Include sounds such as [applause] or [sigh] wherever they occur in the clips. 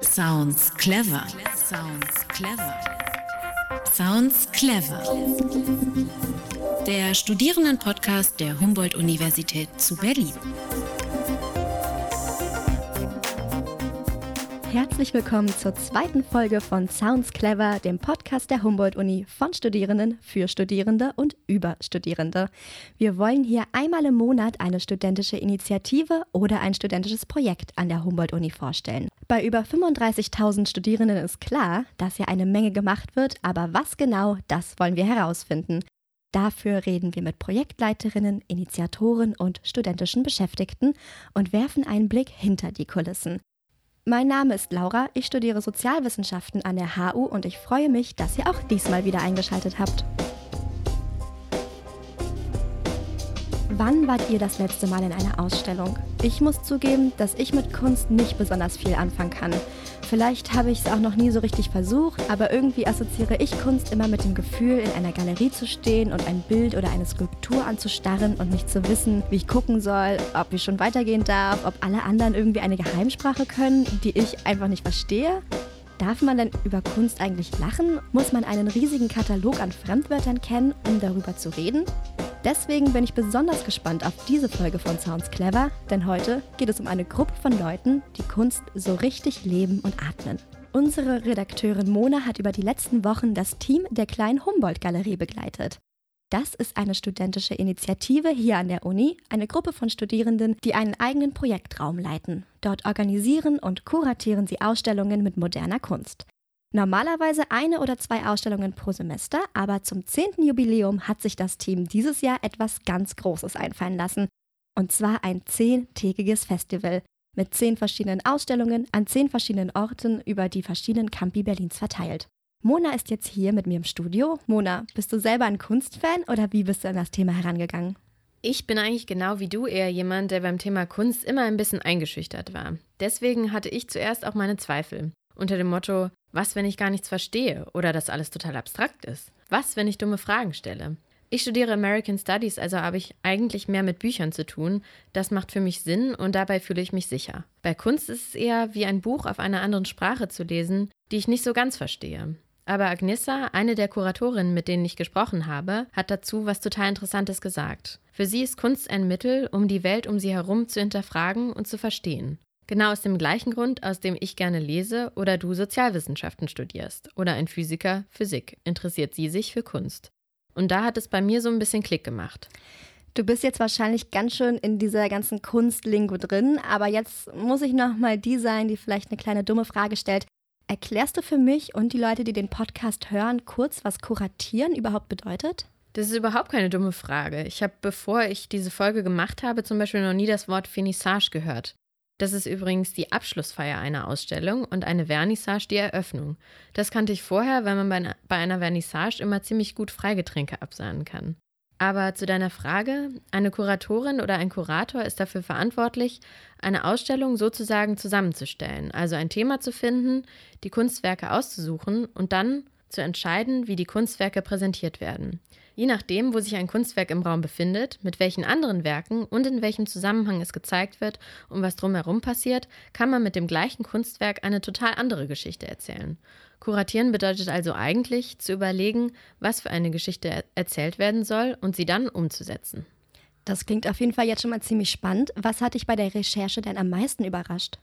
Sounds clever. Sounds clever. Sounds clever. Der Studierendenpodcast der Humboldt-Universität zu Berlin. Herzlich willkommen zur zweiten Folge von Sounds Clever, dem Podcast der Humboldt-Uni von Studierenden für Studierende und über Studierende. Wir wollen hier einmal im Monat eine studentische Initiative oder ein studentisches Projekt an der Humboldt-Uni vorstellen. Bei über 35.000 Studierenden ist klar, dass hier eine Menge gemacht wird, aber was genau, das wollen wir herausfinden. Dafür reden wir mit Projektleiterinnen, Initiatoren und studentischen Beschäftigten und werfen einen Blick hinter die Kulissen. Mein Name ist Laura, ich studiere Sozialwissenschaften an der HU und ich freue mich, dass ihr auch diesmal wieder eingeschaltet habt. Wann wart ihr das letzte Mal in einer Ausstellung? Ich muss zugeben, dass ich mit Kunst nicht besonders viel anfangen kann. Vielleicht habe ich es auch noch nie so richtig versucht, aber irgendwie assoziiere ich Kunst immer mit dem Gefühl, in einer Galerie zu stehen und ein Bild oder eine Skulptur anzustarren und nicht zu wissen, wie ich gucken soll, ob ich schon weitergehen darf, ob alle anderen irgendwie eine Geheimsprache können, die ich einfach nicht verstehe. Darf man denn über Kunst eigentlich lachen? Muss man einen riesigen Katalog an Fremdwörtern kennen, um darüber zu reden? Deswegen bin ich besonders gespannt auf diese Folge von Sounds Clever, denn heute geht es um eine Gruppe von Leuten, die Kunst so richtig leben und atmen. Unsere Redakteurin Mona hat über die letzten Wochen das Team der kleinen Humboldt-Galerie begleitet. Das ist eine studentische Initiative hier an der Uni, eine Gruppe von Studierenden, die einen eigenen Projektraum leiten. Dort organisieren und kuratieren sie Ausstellungen mit moderner Kunst. Normalerweise eine oder zwei Ausstellungen pro Semester, aber zum 10. Jubiläum hat sich das Team dieses Jahr etwas ganz Großes einfallen lassen. Und zwar ein zehntägiges Festival mit zehn verschiedenen Ausstellungen an zehn verschiedenen Orten über die verschiedenen Campi Berlins verteilt. Mona ist jetzt hier mit mir im Studio. Mona, bist du selber ein Kunstfan oder wie bist du an das Thema herangegangen? Ich bin eigentlich genau wie du eher jemand, der beim Thema Kunst immer ein bisschen eingeschüchtert war. Deswegen hatte ich zuerst auch meine Zweifel. Unter dem Motto, was, wenn ich gar nichts verstehe oder das alles total abstrakt ist? Was, wenn ich dumme Fragen stelle? Ich studiere American Studies, also habe ich eigentlich mehr mit Büchern zu tun. Das macht für mich Sinn und dabei fühle ich mich sicher. Bei Kunst ist es eher wie ein Buch auf einer anderen Sprache zu lesen, die ich nicht so ganz verstehe. Aber Agnissa, eine der Kuratorinnen, mit denen ich gesprochen habe, hat dazu was total Interessantes gesagt. Für sie ist Kunst ein Mittel, um die Welt um sie herum zu hinterfragen und zu verstehen. Genau aus dem gleichen Grund, aus dem ich gerne lese oder du Sozialwissenschaften studierst oder ein Physiker Physik, interessiert sie sich für Kunst. Und da hat es bei mir so ein bisschen Klick gemacht. Du bist jetzt wahrscheinlich ganz schön in dieser ganzen Kunstlingo drin, aber jetzt muss ich noch mal die sein, die vielleicht eine kleine dumme Frage stellt. Erklärst du für mich und die Leute, die den Podcast hören, kurz, was Kuratieren überhaupt bedeutet? Das ist überhaupt keine dumme Frage. Ich habe, bevor ich diese Folge gemacht habe, zum Beispiel noch nie das Wort Finissage gehört. Das ist übrigens die Abschlussfeier einer Ausstellung und eine Vernissage die Eröffnung. Das kannte ich vorher, weil man bei einer Vernissage immer ziemlich gut Freigetränke absahnen kann. Aber zu deiner Frage, eine Kuratorin oder ein Kurator ist dafür verantwortlich, eine Ausstellung sozusagen zusammenzustellen, also ein Thema zu finden, die Kunstwerke auszusuchen und dann zu entscheiden, wie die Kunstwerke präsentiert werden. Je nachdem, wo sich ein Kunstwerk im Raum befindet, mit welchen anderen Werken und in welchem Zusammenhang es gezeigt wird und was drumherum passiert, kann man mit dem gleichen Kunstwerk eine total andere Geschichte erzählen. Kuratieren bedeutet also eigentlich, zu überlegen, was für eine Geschichte er erzählt werden soll und sie dann umzusetzen. Das klingt auf jeden Fall jetzt schon mal ziemlich spannend. Was hat dich bei der Recherche denn am meisten überrascht?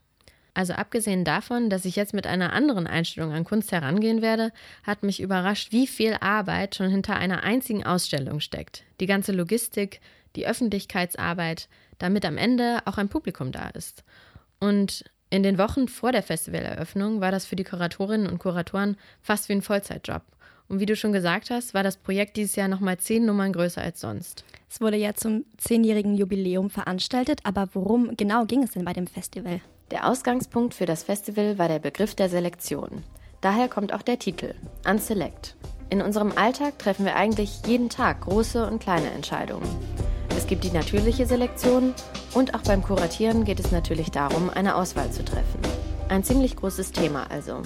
Also abgesehen davon, dass ich jetzt mit einer anderen Einstellung an Kunst herangehen werde, hat mich überrascht, wie viel Arbeit schon hinter einer einzigen Ausstellung steckt. Die ganze Logistik, die Öffentlichkeitsarbeit, damit am Ende auch ein Publikum da ist. Und in den Wochen vor der Festivaleröffnung war das für die Kuratorinnen und Kuratoren fast wie ein Vollzeitjob. Und wie du schon gesagt hast, war das Projekt dieses Jahr nochmal zehn Nummern größer als sonst. Es wurde ja zum zehnjährigen Jubiläum veranstaltet, aber worum genau ging es denn bei dem Festival? Der Ausgangspunkt für das Festival war der Begriff der Selektion. Daher kommt auch der Titel, Unselect. In unserem Alltag treffen wir eigentlich jeden Tag große und kleine Entscheidungen. Es gibt die natürliche Selektion und auch beim Kuratieren geht es natürlich darum, eine Auswahl zu treffen. Ein ziemlich großes Thema also,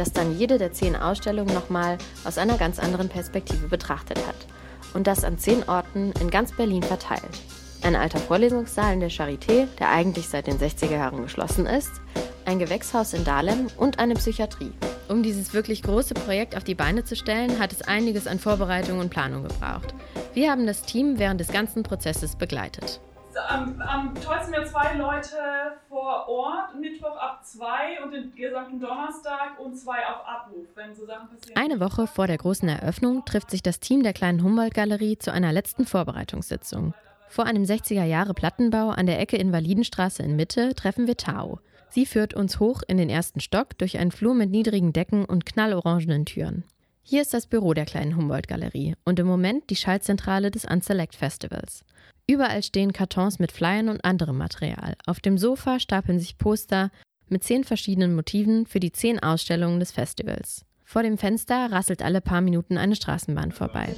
das dann jede der zehn Ausstellungen nochmal aus einer ganz anderen Perspektive betrachtet hat. Und das an zehn Orten in ganz Berlin verteilt. Ein alter Vorlesungssaal in der Charité, der eigentlich seit den 60er Jahren geschlossen ist, ein Gewächshaus in Dahlem und eine Psychiatrie. Um dieses wirklich große Projekt auf die Beine zu stellen, hat es einiges an Vorbereitung und Planung gebraucht. Wir haben das Team während des ganzen Prozesses begleitet. Am, am tollsten wäre zwei Leute vor Ort, Mittwoch ab zwei und den gesamten Donnerstag und zwei auf Abruf, wenn so Sachen passieren. Eine Woche vor der großen Eröffnung trifft sich das Team der kleinen Humboldt-Galerie zu einer letzten Vorbereitungssitzung. Vor einem 60er-Jahre-Plattenbau an der Ecke Invalidenstraße in Mitte treffen wir Tao. Sie führt uns hoch in den ersten Stock durch einen Flur mit niedrigen Decken und knallorangenen Türen. Hier ist das Büro der kleinen Humboldt-Galerie und im Moment die Schaltzentrale des Unselect Festivals. Überall stehen Kartons mit Flyern und anderem Material. Auf dem Sofa stapeln sich Poster mit zehn verschiedenen Motiven für die zehn Ausstellungen des Festivals. Vor dem Fenster rasselt alle paar Minuten eine Straßenbahn vorbei.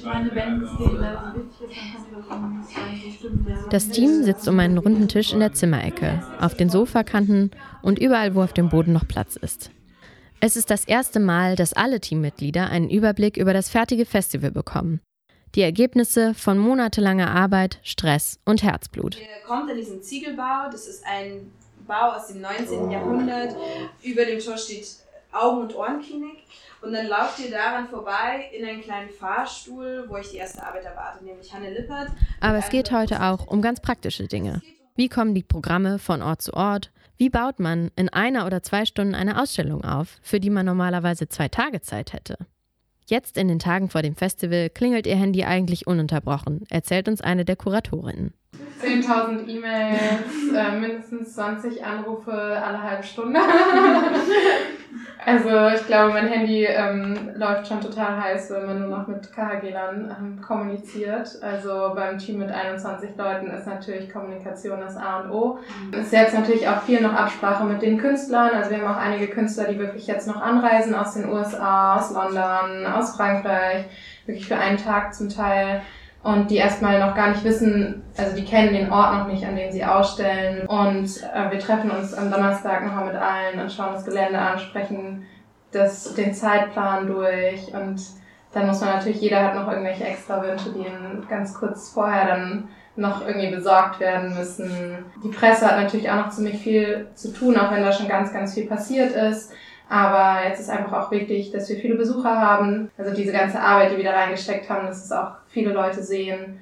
Das Team sitzt um einen runden Tisch in der Zimmerecke, auf den Sofakanten und überall, wo auf dem Boden noch Platz ist. Es ist das erste Mal, dass alle Teammitglieder einen Überblick über das fertige Festival bekommen. Die Ergebnisse von monatelanger Arbeit, Stress und Herzblut. Ihr kommt in diesen Ziegelbau, das ist ein Bau aus dem 19. Jahrhundert. Über dem Tor steht Augen- und Ohrenklinik. Und dann lauft ihr daran vorbei in einen kleinen Fahrstuhl, wo ich die erste Arbeit erwarte, nämlich Hanne Lippert. Aber es geht heute auch um ganz praktische Dinge. Wie kommen die Programme von Ort zu Ort? Wie baut man in einer oder zwei Stunden eine Ausstellung auf, für die man normalerweise zwei Tage Zeit hätte? Jetzt in den Tagen vor dem Festival klingelt ihr Handy eigentlich ununterbrochen, erzählt uns eine der Kuratorinnen. 10.000 E-Mails, äh, mindestens 20 Anrufe alle halbe Stunde. [laughs] also ich glaube, mein Handy ähm, läuft schon total heiß, wenn man nur noch mit KHG-Lern ähm, kommuniziert. Also beim Team mit 21 Leuten ist natürlich Kommunikation das A und O. Es ist jetzt natürlich auch viel noch Absprache mit den Künstlern. Also wir haben auch einige Künstler, die wirklich jetzt noch anreisen aus den USA, aus London, aus Frankreich, wirklich für einen Tag zum Teil und die erstmal noch gar nicht wissen, also die kennen den Ort noch nicht, an dem sie ausstellen. Und äh, wir treffen uns am Donnerstag nochmal mit allen und schauen das Gelände an, sprechen das, den Zeitplan durch und dann muss man natürlich, jeder hat noch irgendwelche extra Wünsche, die ganz kurz vorher dann noch irgendwie besorgt werden müssen. Die Presse hat natürlich auch noch ziemlich viel zu tun, auch wenn da schon ganz, ganz viel passiert ist. Aber jetzt ist einfach auch wichtig, dass wir viele Besucher haben. Also diese ganze Arbeit, die wir da reingesteckt haben, dass es auch viele Leute sehen.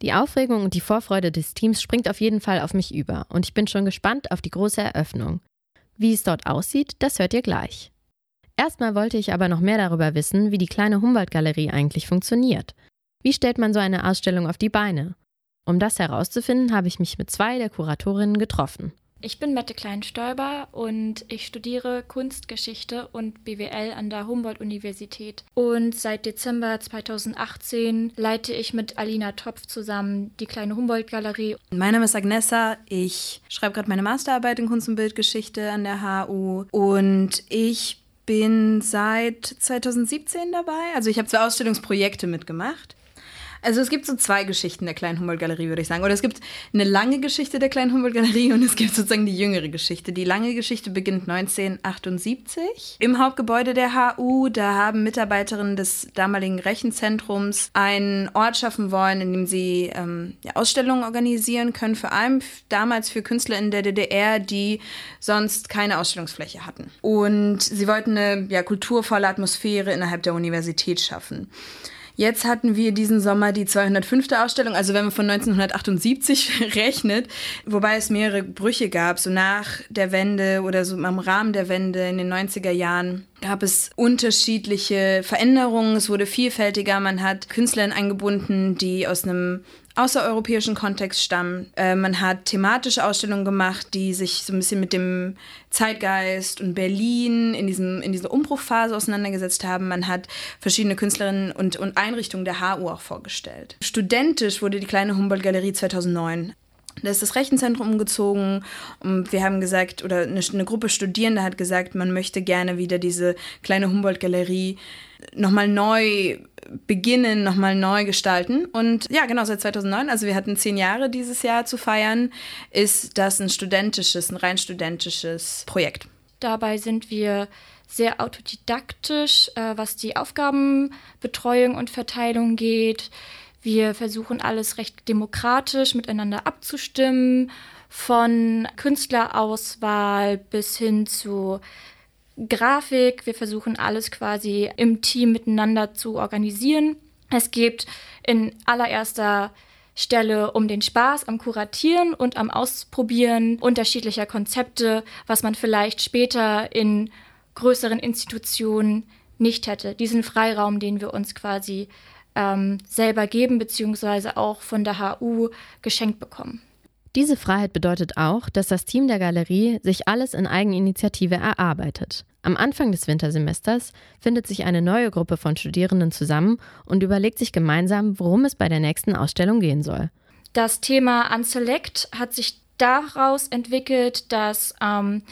Die Aufregung und die Vorfreude des Teams springt auf jeden Fall auf mich über und ich bin schon gespannt auf die große Eröffnung. Wie es dort aussieht, das hört ihr gleich. Erstmal wollte ich aber noch mehr darüber wissen, wie die kleine Humboldt-Galerie eigentlich funktioniert. Wie stellt man so eine Ausstellung auf die Beine? Um das herauszufinden, habe ich mich mit zwei der Kuratorinnen getroffen. Ich bin Mette Kleinstäuber und ich studiere Kunstgeschichte und BWL an der Humboldt-Universität. Und seit Dezember 2018 leite ich mit Alina Topf zusammen die kleine Humboldt-Galerie. Mein Name ist Agnessa. Ich schreibe gerade meine Masterarbeit in Kunst- und Bildgeschichte an der HU und ich bin seit 2017 dabei. Also ich habe zwei Ausstellungsprojekte mitgemacht. Also es gibt so zwei Geschichten der kleinen Humboldt-Galerie, würde ich sagen. Oder es gibt eine lange Geschichte der kleinen Humboldt-Galerie und es gibt sozusagen die jüngere Geschichte. Die lange Geschichte beginnt 1978 im Hauptgebäude der HU. Da haben Mitarbeiterinnen des damaligen Rechenzentrums einen Ort schaffen wollen, in dem sie ähm, ja, Ausstellungen organisieren können, vor allem damals für Künstler in der DDR, die sonst keine Ausstellungsfläche hatten. Und sie wollten eine ja, kulturvolle Atmosphäre innerhalb der Universität schaffen. Jetzt hatten wir diesen Sommer die 205. Ausstellung, also wenn man von 1978 [laughs] rechnet, wobei es mehrere Brüche gab, so nach der Wende oder so am Rahmen der Wende in den 90er Jahren gab es unterschiedliche Veränderungen, es wurde vielfältiger, man hat Künstlerinnen eingebunden, die aus einem außereuropäischen Kontext stammen. Äh, man hat thematische Ausstellungen gemacht, die sich so ein bisschen mit dem Zeitgeist und Berlin in, diesem, in dieser Umbruchphase auseinandergesetzt haben. Man hat verschiedene Künstlerinnen und, und Einrichtungen der HU auch vorgestellt. Studentisch wurde die kleine Humboldt-Galerie 2009 da ist das Rechenzentrum umgezogen und wir haben gesagt, oder eine, eine Gruppe Studierende hat gesagt, man möchte gerne wieder diese kleine Humboldt-Galerie nochmal neu beginnen, nochmal neu gestalten. Und ja, genau, seit 2009, also wir hatten zehn Jahre dieses Jahr zu feiern, ist das ein studentisches, ein rein studentisches Projekt. Dabei sind wir sehr autodidaktisch, äh, was die Aufgabenbetreuung und Verteilung geht. Wir versuchen alles recht demokratisch miteinander abzustimmen von Künstlerauswahl bis hin zu Grafik. Wir versuchen alles quasi im Team miteinander zu organisieren. Es geht in allererster Stelle um den Spaß am Kuratieren und am Ausprobieren unterschiedlicher Konzepte, was man vielleicht später in größeren Institutionen nicht hätte. Diesen Freiraum, den wir uns quasi ähm, selber geben, beziehungsweise auch von der HU geschenkt bekommen. Diese Freiheit bedeutet auch, dass das Team der Galerie sich alles in Eigeninitiative erarbeitet. Am Anfang des Wintersemesters findet sich eine neue Gruppe von Studierenden zusammen und überlegt sich gemeinsam, worum es bei der nächsten Ausstellung gehen soll. Das Thema Unselect hat sich daraus entwickelt, dass ähm,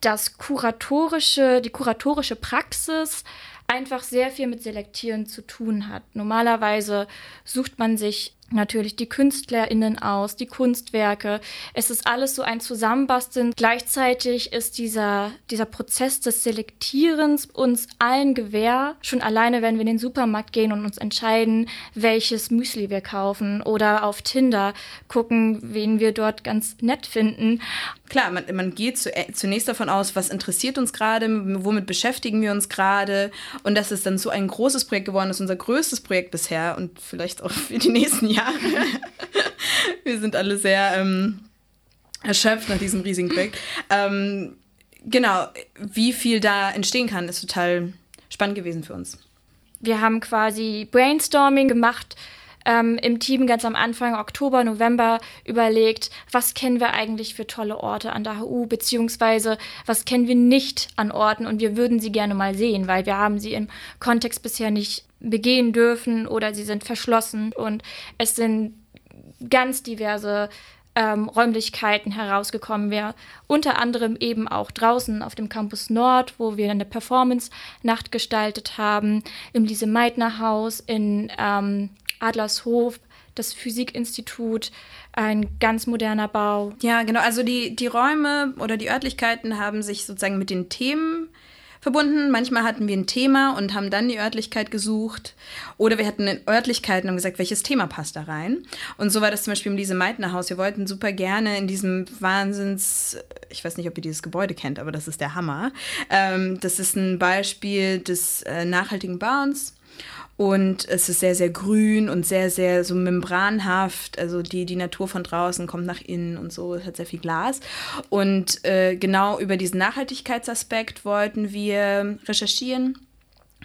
das kuratorische, die kuratorische Praxis einfach sehr viel mit Selektieren zu tun hat. Normalerweise sucht man sich natürlich die KünstlerInnen aus, die Kunstwerke. Es ist alles so ein Zusammenbasteln. Gleichzeitig ist dieser, dieser Prozess des Selektierens uns allen gewähr. Schon alleine, wenn wir in den Supermarkt gehen und uns entscheiden, welches Müsli wir kaufen oder auf Tinder gucken, wen wir dort ganz nett finden. Klar, man, man geht zu, äh, zunächst davon aus, was interessiert uns gerade, womit beschäftigen wir uns gerade. Und das ist dann so ein großes Projekt geworden, ist unser größtes Projekt bisher und vielleicht auch für die nächsten Jahre [laughs] Jahre. Wir sind alle sehr ähm, erschöpft nach diesem riesigen Projekt. Ähm, genau, wie viel da entstehen kann, ist total spannend gewesen für uns. Wir haben quasi Brainstorming gemacht ähm, im Team ganz am Anfang, Oktober, November, überlegt, was kennen wir eigentlich für tolle Orte an der HU, beziehungsweise was kennen wir nicht an Orten und wir würden sie gerne mal sehen, weil wir haben sie im Kontext bisher nicht begehen dürfen oder sie sind verschlossen. Und es sind ganz diverse ähm, Räumlichkeiten herausgekommen. Wir unter anderem eben auch draußen auf dem Campus Nord, wo wir eine Performance-Nacht gestaltet haben, im Lise-Meitner-Haus, in ähm, Adlershof, das Physikinstitut, ein ganz moderner Bau. Ja, genau. Also die, die Räume oder die Örtlichkeiten haben sich sozusagen mit den Themen verbunden. Manchmal hatten wir ein Thema und haben dann die Örtlichkeit gesucht. Oder wir hatten eine Örtlichkeit und gesagt, welches Thema passt da rein. Und so war das zum Beispiel in diesem Meitnerhaus. Wir wollten super gerne in diesem Wahnsinns, ich weiß nicht, ob ihr dieses Gebäude kennt, aber das ist der Hammer. Ähm, das ist ein Beispiel des äh, nachhaltigen Bauens. Und es ist sehr, sehr grün und sehr, sehr so membranhaft. Also die, die Natur von draußen kommt nach innen und so. Es hat sehr viel Glas. Und äh, genau über diesen Nachhaltigkeitsaspekt wollten wir recherchieren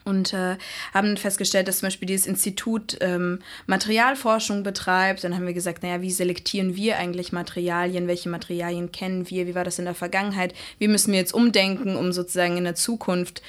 und äh, haben festgestellt, dass zum Beispiel dieses Institut ähm, Materialforschung betreibt. Dann haben wir gesagt, naja, wie selektieren wir eigentlich Materialien? Welche Materialien kennen wir? Wie war das in der Vergangenheit? Wie müssen wir jetzt umdenken, um sozusagen in der Zukunft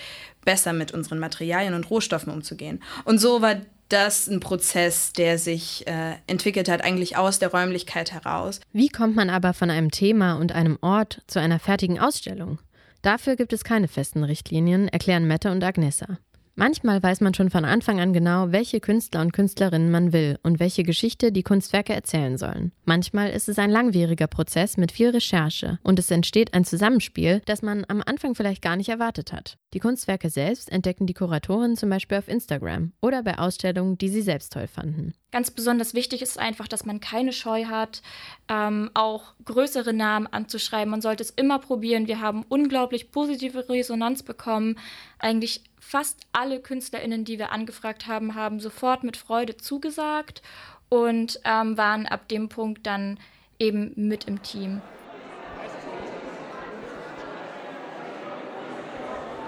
besser mit unseren Materialien und Rohstoffen umzugehen. Und so war das ein Prozess, der sich äh, entwickelt hat, eigentlich aus der Räumlichkeit heraus. Wie kommt man aber von einem Thema und einem Ort zu einer fertigen Ausstellung? Dafür gibt es keine festen Richtlinien, erklären Mette und Agnessa. Manchmal weiß man schon von Anfang an genau, welche Künstler und Künstlerinnen man will und welche Geschichte die Kunstwerke erzählen sollen. Manchmal ist es ein langwieriger Prozess mit viel Recherche und es entsteht ein Zusammenspiel, das man am Anfang vielleicht gar nicht erwartet hat. Die Kunstwerke selbst entdecken die Kuratoren zum Beispiel auf Instagram oder bei Ausstellungen, die sie selbst toll fanden. Ganz besonders wichtig ist einfach, dass man keine Scheu hat, ähm, auch größere Namen anzuschreiben. Man sollte es immer probieren. Wir haben unglaublich positive Resonanz bekommen. Eigentlich fast alle KünstlerInnen, die wir angefragt haben, haben sofort mit Freude zugesagt und ähm, waren ab dem Punkt dann eben mit im Team.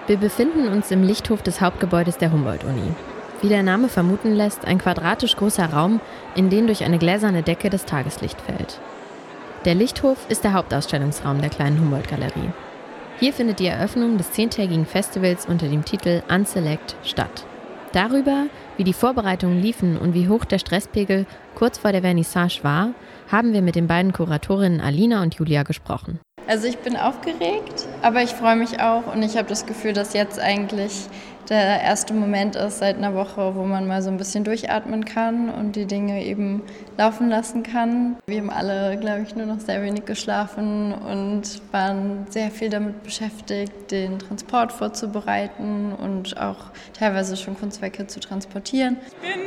Wir befinden uns im Lichthof des Hauptgebäudes der Humboldt-Uni. Wie der Name vermuten lässt, ein quadratisch großer Raum, in den durch eine gläserne Decke das Tageslicht fällt. Der Lichthof ist der Hauptausstellungsraum der kleinen Humboldt-Galerie. Hier findet die Eröffnung des zehntägigen Festivals unter dem Titel Unselect statt. Darüber, wie die Vorbereitungen liefen und wie hoch der Stresspegel kurz vor der Vernissage war, haben wir mit den beiden Kuratorinnen Alina und Julia gesprochen. Also ich bin aufgeregt, aber ich freue mich auch und ich habe das Gefühl, dass jetzt eigentlich der erste Moment ist seit einer Woche, wo man mal so ein bisschen durchatmen kann und die Dinge eben laufen lassen kann. Wir haben alle, glaube ich, nur noch sehr wenig geschlafen und waren sehr viel damit beschäftigt, den Transport vorzubereiten und auch teilweise schon Kunstwerke zu transportieren. Ich bin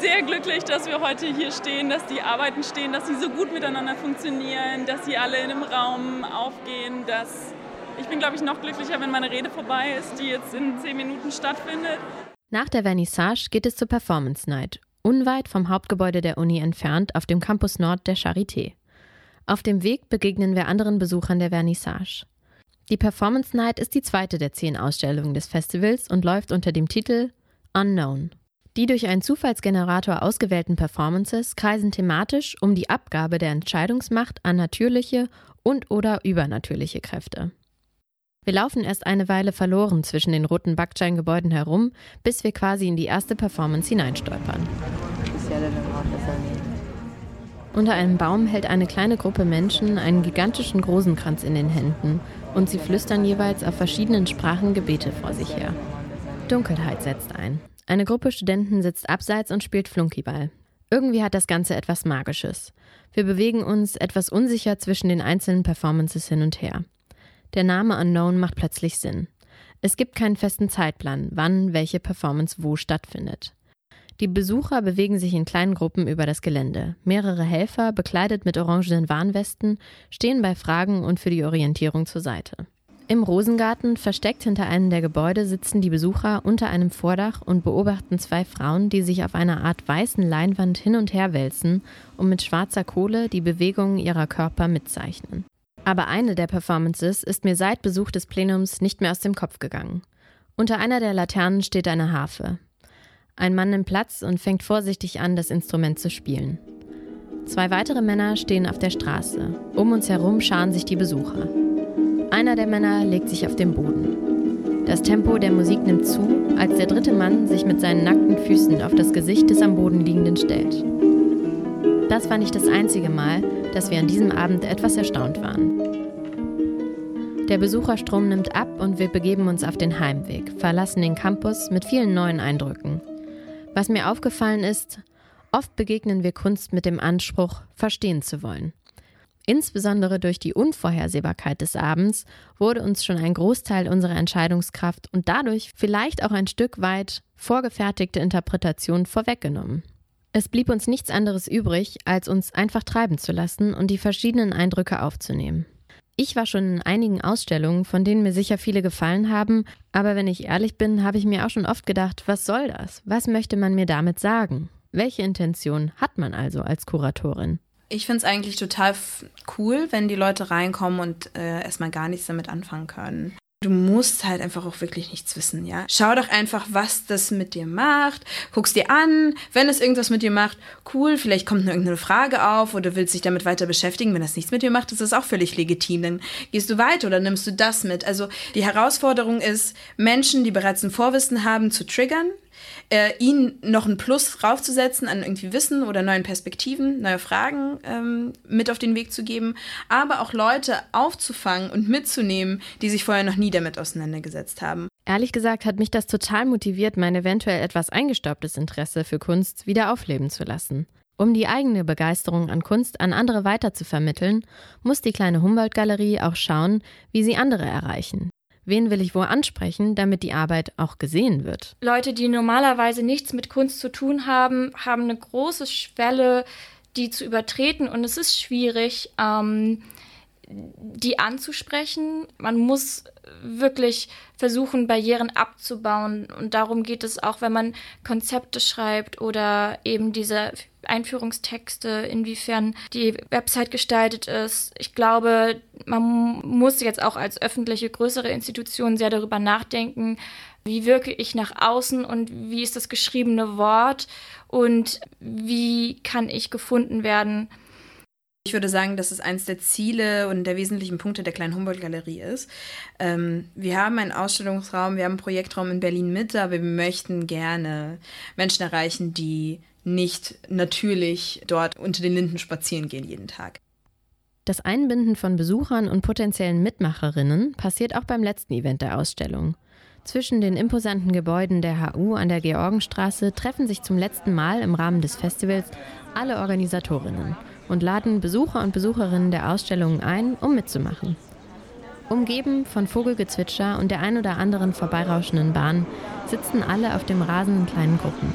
sehr glücklich, dass wir heute hier stehen, dass die Arbeiten stehen, dass sie so gut miteinander funktionieren, dass sie alle in einem Raum aufgehen. Dass ich bin, glaube ich, noch glücklicher, wenn meine Rede vorbei ist, die jetzt in zehn Minuten stattfindet. Nach der Vernissage geht es zur Performance Night, unweit vom Hauptgebäude der Uni entfernt auf dem Campus Nord der Charité. Auf dem Weg begegnen wir anderen Besuchern der Vernissage. Die Performance Night ist die zweite der zehn Ausstellungen des Festivals und läuft unter dem Titel Unknown. Die durch einen Zufallsgenerator ausgewählten Performances kreisen thematisch um die Abgabe der Entscheidungsmacht an natürliche und/oder übernatürliche Kräfte. Wir laufen erst eine Weile verloren zwischen den roten Backsteingebäuden herum, bis wir quasi in die erste Performance hineinstolpern. Unter einem Baum hält eine kleine Gruppe Menschen einen gigantischen Rosenkranz in den Händen und sie flüstern jeweils auf verschiedenen Sprachen Gebete vor sich her. Dunkelheit setzt ein. Eine Gruppe Studenten sitzt abseits und spielt Flunkyball. Irgendwie hat das Ganze etwas Magisches. Wir bewegen uns etwas unsicher zwischen den einzelnen Performances hin und her. Der Name Unknown macht plötzlich Sinn. Es gibt keinen festen Zeitplan, wann welche Performance wo stattfindet. Die Besucher bewegen sich in kleinen Gruppen über das Gelände. Mehrere Helfer, bekleidet mit orangenen Warnwesten, stehen bei Fragen und für die Orientierung zur Seite. Im Rosengarten, versteckt hinter einem der Gebäude, sitzen die Besucher unter einem Vordach und beobachten zwei Frauen, die sich auf einer Art weißen Leinwand hin und her wälzen und mit schwarzer Kohle die Bewegungen ihrer Körper mitzeichnen. Aber eine der Performances ist mir seit Besuch des Plenums nicht mehr aus dem Kopf gegangen. Unter einer der Laternen steht eine Harfe. Ein Mann nimmt Platz und fängt vorsichtig an, das Instrument zu spielen. Zwei weitere Männer stehen auf der Straße. Um uns herum scharen sich die Besucher. Einer der Männer legt sich auf den Boden. Das Tempo der Musik nimmt zu, als der dritte Mann sich mit seinen nackten Füßen auf das Gesicht des am Boden liegenden stellt. Das war nicht das einzige Mal, dass wir an diesem Abend etwas erstaunt waren. Der Besucherstrom nimmt ab und wir begeben uns auf den Heimweg, verlassen den Campus mit vielen neuen Eindrücken. Was mir aufgefallen ist, oft begegnen wir Kunst mit dem Anspruch, verstehen zu wollen. Insbesondere durch die Unvorhersehbarkeit des Abends wurde uns schon ein Großteil unserer Entscheidungskraft und dadurch vielleicht auch ein Stück weit vorgefertigte Interpretation vorweggenommen. Es blieb uns nichts anderes übrig, als uns einfach treiben zu lassen und die verschiedenen Eindrücke aufzunehmen. Ich war schon in einigen Ausstellungen, von denen mir sicher viele gefallen haben, aber wenn ich ehrlich bin, habe ich mir auch schon oft gedacht, was soll das? Was möchte man mir damit sagen? Welche Intention hat man also als Kuratorin? Ich finde es eigentlich total cool, wenn die Leute reinkommen und äh, erstmal gar nichts damit anfangen können. Du musst halt einfach auch wirklich nichts wissen, ja. Schau doch einfach, was das mit dir macht. Guck's dir an. Wenn es irgendwas mit dir macht, cool, vielleicht kommt noch irgendeine Frage auf oder willst dich damit weiter beschäftigen. Wenn das nichts mit dir macht, ist das auch völlig legitim. Dann gehst du weiter oder nimmst du das mit. Also die Herausforderung ist, Menschen, die bereits ein Vorwissen haben, zu triggern äh, ihnen noch ein Plus raufzusetzen an irgendwie Wissen oder neuen Perspektiven, neue Fragen ähm, mit auf den Weg zu geben, aber auch Leute aufzufangen und mitzunehmen, die sich vorher noch nie damit auseinandergesetzt haben. Ehrlich gesagt hat mich das total motiviert, mein eventuell etwas eingestaubtes Interesse für Kunst wieder aufleben zu lassen. Um die eigene Begeisterung an Kunst an andere weiterzuvermitteln, muss die kleine Humboldt-Galerie auch schauen, wie sie andere erreichen. Wen will ich wo ansprechen, damit die Arbeit auch gesehen wird? Leute, die normalerweise nichts mit Kunst zu tun haben, haben eine große Schwelle, die zu übertreten. Und es ist schwierig, ähm, die anzusprechen. Man muss wirklich versuchen, Barrieren abzubauen. Und darum geht es auch, wenn man Konzepte schreibt oder eben diese Einführungstexte, inwiefern die Website gestaltet ist. Ich glaube, man muss jetzt auch als öffentliche größere Institution sehr darüber nachdenken, wie wirke ich nach außen und wie ist das geschriebene Wort und wie kann ich gefunden werden. Ich würde sagen, dass es eines der Ziele und der wesentlichen Punkte der kleinen Humboldt-Galerie ist. Ähm, wir haben einen Ausstellungsraum, wir haben einen Projektraum in Berlin Mitte, aber wir möchten gerne Menschen erreichen, die nicht natürlich dort unter den Linden spazieren gehen jeden Tag. Das Einbinden von Besuchern und potenziellen Mitmacherinnen passiert auch beim letzten Event der Ausstellung. Zwischen den imposanten Gebäuden der HU an der Georgenstraße treffen sich zum letzten Mal im Rahmen des Festivals alle Organisatorinnen und laden Besucher und Besucherinnen der Ausstellungen ein, um mitzumachen. Umgeben von Vogelgezwitscher und der ein oder anderen vorbeirauschenden Bahn sitzen alle auf dem Rasen in kleinen Gruppen.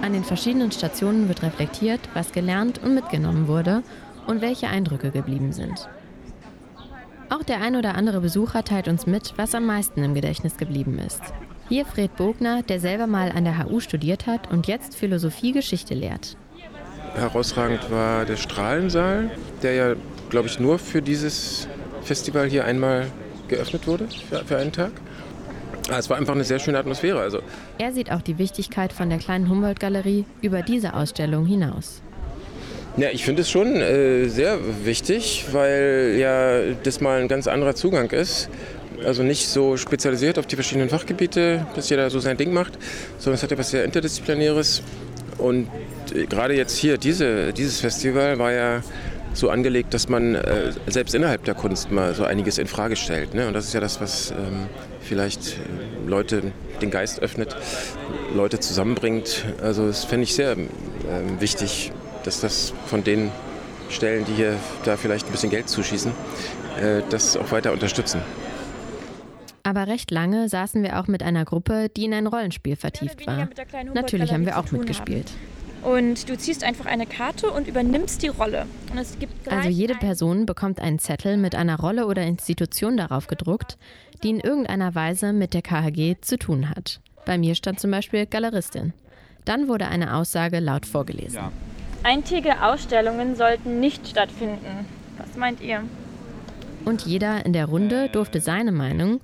An den verschiedenen Stationen wird reflektiert, was gelernt und mitgenommen wurde und welche Eindrücke geblieben sind. Auch der ein oder andere Besucher teilt uns mit, was am meisten im Gedächtnis geblieben ist. Hier Fred Bogner, der selber mal an der HU studiert hat und jetzt Philosophie Geschichte lehrt. Herausragend war der Strahlensaal, der ja, glaube ich, nur für dieses Festival hier einmal geöffnet wurde, für, für einen Tag. Ah, es war einfach eine sehr schöne Atmosphäre. Also. Er sieht auch die Wichtigkeit von der kleinen Humboldt-Galerie über diese Ausstellung hinaus. Ja, ich finde es schon äh, sehr wichtig, weil ja das mal ein ganz anderer Zugang ist. Also nicht so spezialisiert auf die verschiedenen Fachgebiete, dass jeder so sein Ding macht, sondern es hat etwas sehr Interdisziplinäres. Und äh, gerade jetzt hier, diese, dieses Festival war ja so angelegt, dass man äh, selbst innerhalb der Kunst mal so einiges in Frage stellt. Ne? Und das ist ja das, was ähm, vielleicht äh, Leute den Geist öffnet, Leute zusammenbringt. Also das fände ich sehr ähm, wichtig, dass das von den Stellen, die hier da vielleicht ein bisschen Geld zuschießen, äh, das auch weiter unterstützen. Aber recht lange saßen wir auch mit einer Gruppe, die in ein Rollenspiel vertieft war. Natürlich haben wir auch mitgespielt. Und du ziehst einfach eine Karte und übernimmst die Rolle. also jede Person bekommt einen Zettel mit einer Rolle oder Institution darauf gedruckt, die in irgendeiner Weise mit der KHG zu tun hat. Bei mir stand zum Beispiel Galeristin. Dann wurde eine Aussage laut vorgelesen. Ja. Eintägige Ausstellungen sollten nicht stattfinden. Was meint ihr? Und jeder in der Runde durfte seine Meinung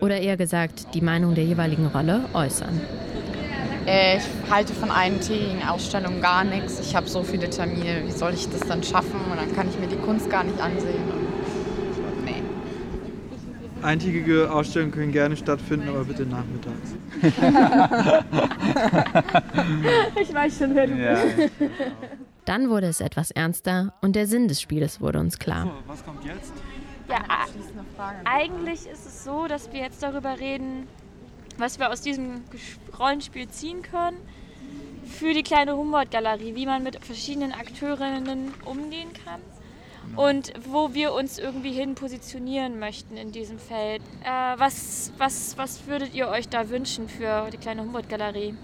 oder eher gesagt die Meinung der jeweiligen Rolle äußern. Äh, ich halte von eintägigen Ausstellungen gar nichts. Ich habe so viele Termine, wie soll ich das dann schaffen? Und dann kann ich mir die Kunst gar nicht ansehen. Und nee. Eintägige Ausstellungen können gerne stattfinden, aber bitte nachmittags. [laughs] ich weiß schon, wer du ja. bist. Dann wurde es etwas ernster und der Sinn des Spieles wurde uns klar. So, was kommt jetzt? Ja, eigentlich ist es so, dass wir jetzt darüber reden, was wir aus diesem Rollenspiel ziehen können für die kleine Humboldt-Galerie, wie man mit verschiedenen Akteurinnen umgehen kann und wo wir uns irgendwie hin positionieren möchten in diesem Feld. Äh, was, was, was würdet ihr euch da wünschen für die kleine Humboldt-Galerie?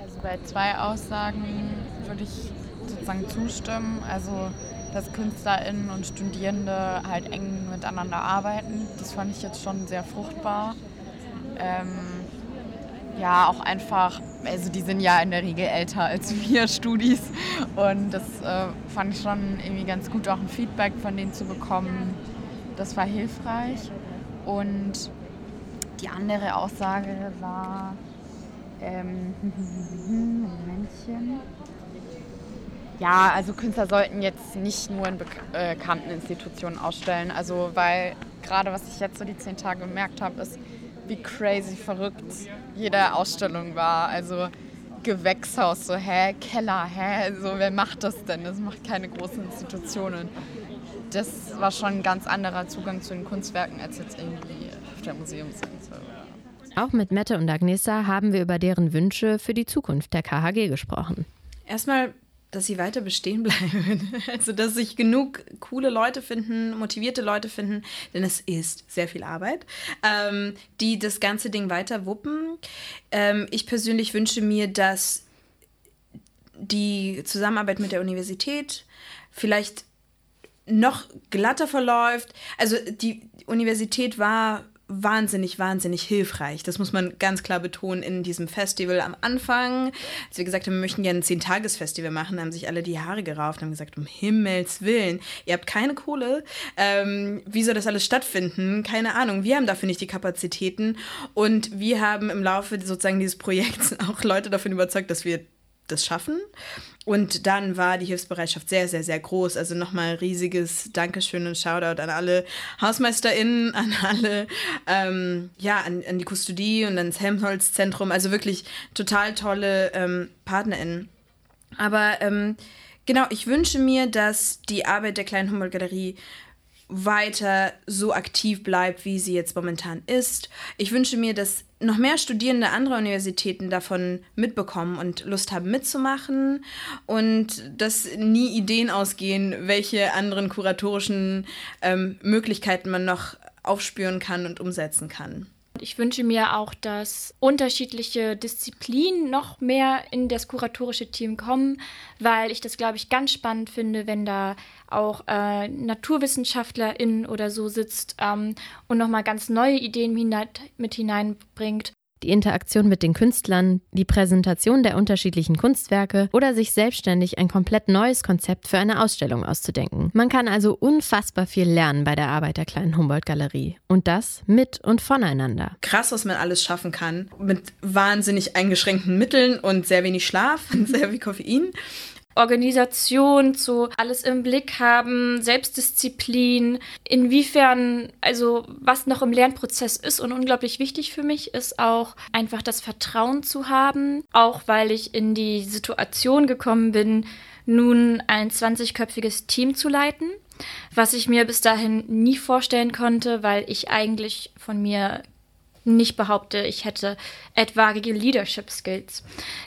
Also bei zwei Aussagen würde ich sozusagen zustimmen. Also dass KünstlerInnen und Studierende halt eng miteinander arbeiten. Das fand ich jetzt schon sehr fruchtbar. Ähm, ja, auch einfach, also die sind ja in der Regel älter als [laughs] wir Studis und das äh, fand ich schon irgendwie ganz gut, auch ein Feedback von denen zu bekommen. Das war hilfreich und die andere Aussage war, ähm, [laughs] Momentchen. Ja, also Künstler sollten jetzt nicht nur in äh, bekannten Institutionen ausstellen. Also, weil gerade was ich jetzt so die zehn Tage gemerkt habe, ist, wie crazy verrückt jede Ausstellung war. Also Gewächshaus, so, hä, Keller, hä, so, wer macht das denn? Das macht keine großen Institutionen. Das war schon ein ganz anderer Zugang zu den Kunstwerken als jetzt irgendwie auf der Museumsinsel. Auch mit Mette und Agnesa haben wir über deren Wünsche für die Zukunft der KHG gesprochen. Erstmal dass sie weiter bestehen bleiben. [laughs] Also, dass sich genug coole Leute finden, motivierte Leute finden, denn es ist sehr viel Arbeit, ähm, die das ganze Ding weiter wuppen. Ähm, ich persönlich wünsche mir, dass die Zusammenarbeit mit der Universität vielleicht noch glatter verläuft. Also die Universität war wahnsinnig, wahnsinnig hilfreich. Das muss man ganz klar betonen in diesem Festival am Anfang. Als wir gesagt haben, wir möchten gerne ein Zehn-Tages-Festival machen, haben sich alle die Haare gerauft und haben gesagt, um Himmels Willen, ihr habt keine Kohle. Ähm, wie soll das alles stattfinden? Keine Ahnung. Wir haben dafür nicht die Kapazitäten. Und wir haben im Laufe sozusagen dieses Projekts [laughs] auch Leute davon überzeugt, dass wir das schaffen. Und dann war die Hilfsbereitschaft sehr, sehr, sehr groß. Also nochmal riesiges Dankeschön und Shoutout an alle HausmeisterInnen, [laughs] an alle, ähm, ja, an, an die Kustodie und ans Helmholtz-Zentrum. Also wirklich total tolle ähm, PartnerInnen. Aber ähm, genau, ich wünsche mir, dass die Arbeit der kleinen Humboldt-Galerie weiter so aktiv bleibt, wie sie jetzt momentan ist. Ich wünsche mir, dass noch mehr Studierende anderer Universitäten davon mitbekommen und Lust haben mitzumachen und dass nie Ideen ausgehen, welche anderen kuratorischen ähm, Möglichkeiten man noch aufspüren kann und umsetzen kann. Ich wünsche mir auch, dass unterschiedliche Disziplinen noch mehr in das kuratorische Team kommen, weil ich das, glaube ich, ganz spannend finde, wenn da auch äh, NaturwissenschaftlerInnen oder so sitzt ähm, und nochmal ganz neue Ideen mit hineinbringt die Interaktion mit den Künstlern, die Präsentation der unterschiedlichen Kunstwerke oder sich selbstständig ein komplett neues Konzept für eine Ausstellung auszudenken. Man kann also unfassbar viel lernen bei der Arbeit der kleinen Humboldt-Galerie. Und das mit und voneinander. Krass, was man alles schaffen kann. Mit wahnsinnig eingeschränkten Mitteln und sehr wenig Schlaf und [laughs] sehr viel Koffein. Organisation, zu alles im Blick haben, Selbstdisziplin, inwiefern, also was noch im Lernprozess ist und unglaublich wichtig für mich ist auch einfach das Vertrauen zu haben, auch weil ich in die Situation gekommen bin, nun ein 20-köpfiges Team zu leiten, was ich mir bis dahin nie vorstellen konnte, weil ich eigentlich von mir nicht behaupte, ich hätte etwaige Leadership Skills.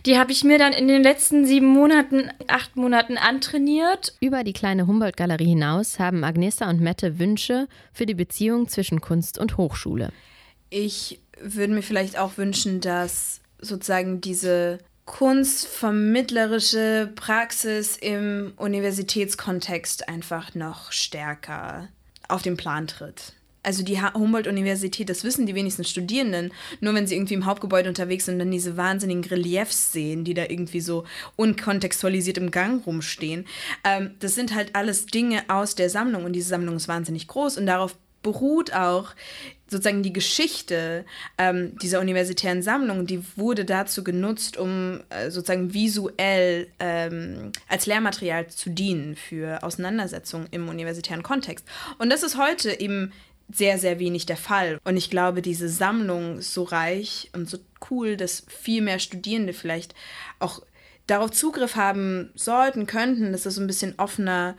Die habe ich mir dann in den letzten sieben Monaten, acht Monaten antrainiert. Über die kleine Humboldt-Galerie hinaus haben Agnesa und Mette Wünsche für die Beziehung zwischen Kunst und Hochschule. Ich würde mir vielleicht auch wünschen, dass sozusagen diese kunstvermittlerische Praxis im Universitätskontext einfach noch stärker auf den Plan tritt also die Humboldt-Universität, das wissen die wenigsten Studierenden, nur wenn sie irgendwie im Hauptgebäude unterwegs sind und dann diese wahnsinnigen Reliefs sehen, die da irgendwie so unkontextualisiert im Gang rumstehen. Ähm, das sind halt alles Dinge aus der Sammlung und diese Sammlung ist wahnsinnig groß und darauf beruht auch sozusagen die Geschichte ähm, dieser universitären Sammlung, die wurde dazu genutzt, um äh, sozusagen visuell ähm, als Lehrmaterial zu dienen für Auseinandersetzungen im universitären Kontext. Und das ist heute eben sehr, sehr wenig der Fall. Und ich glaube, diese Sammlung ist so reich und so cool, dass viel mehr Studierende vielleicht auch darauf Zugriff haben sollten, könnten, dass das ein bisschen offener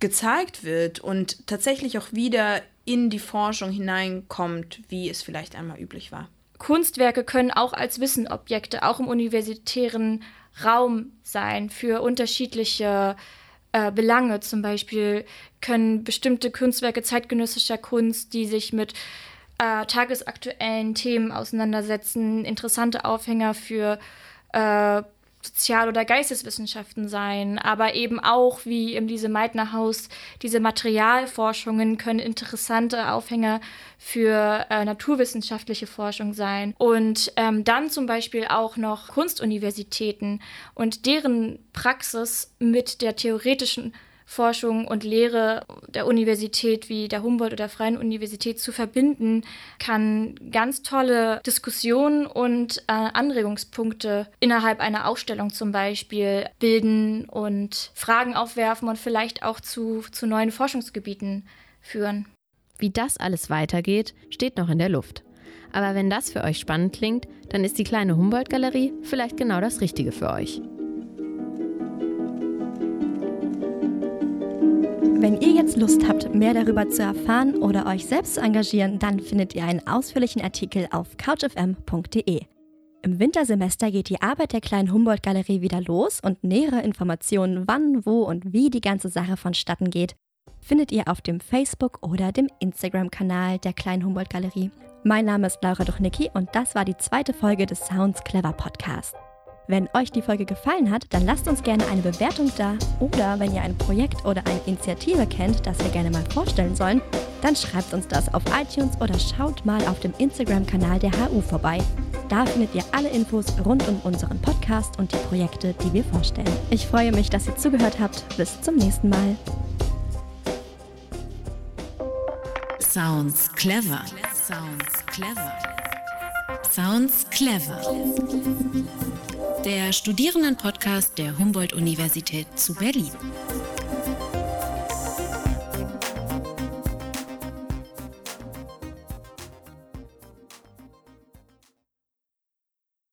gezeigt wird und tatsächlich auch wieder in die Forschung hineinkommt, wie es vielleicht einmal üblich war. Kunstwerke können auch als Wissenobjekte, auch im universitären Raum sein, für unterschiedliche äh, Belange. Zum Beispiel können bestimmte Kunstwerke zeitgenössischer Kunst, die sich mit äh, tagesaktuellen Themen auseinandersetzen, interessante Aufhänger für äh, Sozial- oder Geisteswissenschaften sein, aber eben auch, wie im Lise Meitner Haus, diese Materialforschungen können interessante Aufhänger für äh, naturwissenschaftliche Forschung sein. Und ähm, dann zum Beispiel auch noch Kunstuniversitäten und deren Praxis mit der theoretischen Forschung und Lehre der Universität wie der Humboldt oder Freien Universität zu verbinden, kann ganz tolle Diskussionen und äh, Anregungspunkte innerhalb einer Ausstellung zum Beispiel bilden und Fragen aufwerfen und vielleicht auch zu, zu neuen Forschungsgebieten führen. Wie das alles weitergeht, steht noch in der Luft. Aber wenn das für euch spannend klingt, dann ist die kleine Humboldt-Galerie vielleicht genau das Richtige für euch. Wenn ihr jetzt Lust habt, mehr darüber zu erfahren oder euch selbst zu engagieren, dann findet ihr einen ausführlichen Artikel auf couchfm.de. Im Wintersemester geht die Arbeit der kleinen Humboldt-Galerie wieder los und nähere Informationen, wann, wo und wie die ganze Sache vonstatten geht, findet ihr auf dem Facebook- oder dem Instagram-Kanal der kleinen Humboldt-Galerie. Mein Name ist Laura Duchnicki und das war die zweite Folge des Sounds Clever Podcast. Wenn euch die Folge gefallen hat, dann lasst uns gerne eine Bewertung da oder wenn ihr ein Projekt oder eine Initiative kennt, das wir gerne mal vorstellen sollen, dann schreibt uns das auf iTunes oder schaut mal auf dem Instagram-Kanal der HU vorbei. Da findet ihr alle Infos rund um unseren Podcast und die Projekte, die wir vorstellen. Ich freue mich, dass ihr zugehört habt. Bis zum nächsten Mal. Sounds clever. Sounds clever. Sounds clever der Studierendenpodcast der Humboldt-Universität zu Berlin.